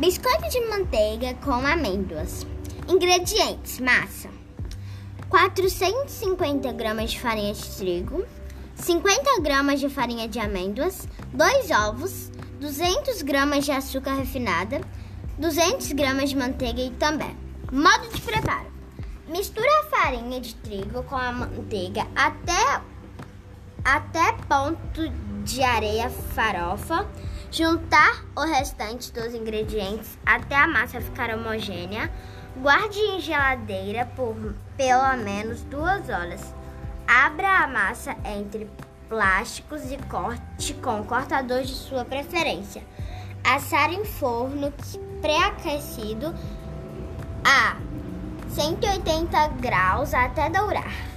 Biscoito de manteiga com amêndoas. Ingredientes: massa, 450 gramas de farinha de trigo, 50 gramas de farinha de amêndoas, 2 ovos, 200 gramas de açúcar refinada, 200 gramas de manteiga e também. Modo de preparo: mistura a farinha de trigo com a manteiga até até ponto de areia farofa, juntar o restante dos ingredientes até a massa ficar homogênea. Guarde em geladeira por pelo menos duas horas. Abra a massa entre plásticos e corte com cortador de sua preferência. Assar em forno pré-aquecido a 180 graus até dourar.